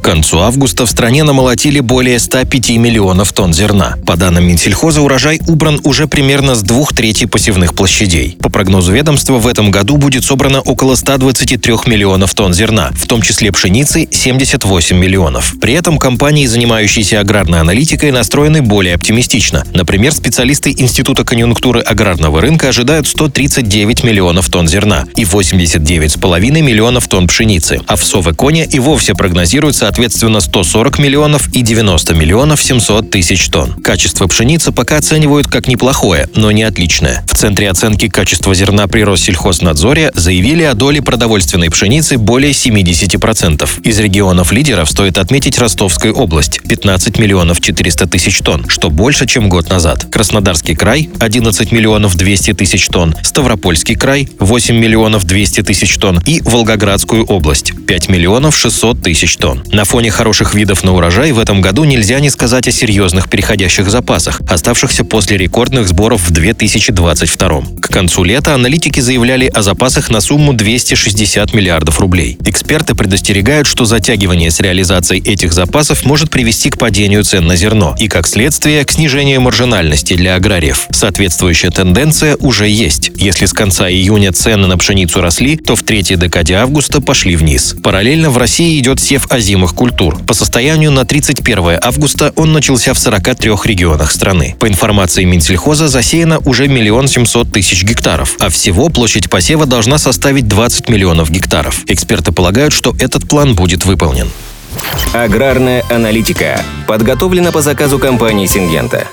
к концу августа в стране намолотили более 105 миллионов тонн зерна. По данным Минсельхоза, урожай убран уже примерно с двух третей посевных площадей. По прогнозу ведомства, в этом году будет собрано около 123 миллионов тонн зерна, в том числе пшеницы 78 миллионов. При этом компании, занимающиеся аграрной аналитикой, настроены более оптимистично. Например, специалисты Института конъюнктуры аграрного рынка ожидают 139 миллионов тонн зерна и 89,5 миллионов тонн пшеницы. А в Совэконе и вовсе прогнозируется соответственно 140 миллионов и 90 миллионов 700 тысяч тонн. Качество пшеницы пока оценивают как неплохое, но не отличное. В Центре оценки качества зерна при Россельхознадзоре заявили о доле продовольственной пшеницы более 70%. Из регионов лидеров стоит отметить Ростовскую область – 15 миллионов 400 тысяч тонн, что больше, чем год назад. Краснодарский край – 11 миллионов 200 тысяч тонн, Ставропольский край – 8 миллионов 200 тысяч тонн и Волгоградскую область – 5 миллионов 600 тысяч тонн. На фоне хороших видов на урожай в этом году нельзя не сказать о серьезных переходящих запасах, оставшихся после рекордных сборов в 2022. К концу лета аналитики заявляли о запасах на сумму 260 миллиардов рублей. Эксперты предостерегают, что затягивание с реализацией этих запасов может привести к падению цен на зерно и, как следствие, к снижению маржинальности для аграриев. Соответствующая тенденция уже есть. Если с конца июня цены на пшеницу росли, то в третьей декаде августа пошли вниз. Параллельно в России идет сев озимых новых культур. По состоянию на 31 августа он начался в 43 регионах страны. По информации Минсельхоза, засеяно уже миллион семьсот тысяч гектаров, а всего площадь посева должна составить 20 миллионов гектаров. Эксперты полагают, что этот план будет выполнен. Аграрная аналитика подготовлена по заказу компании «Сингента».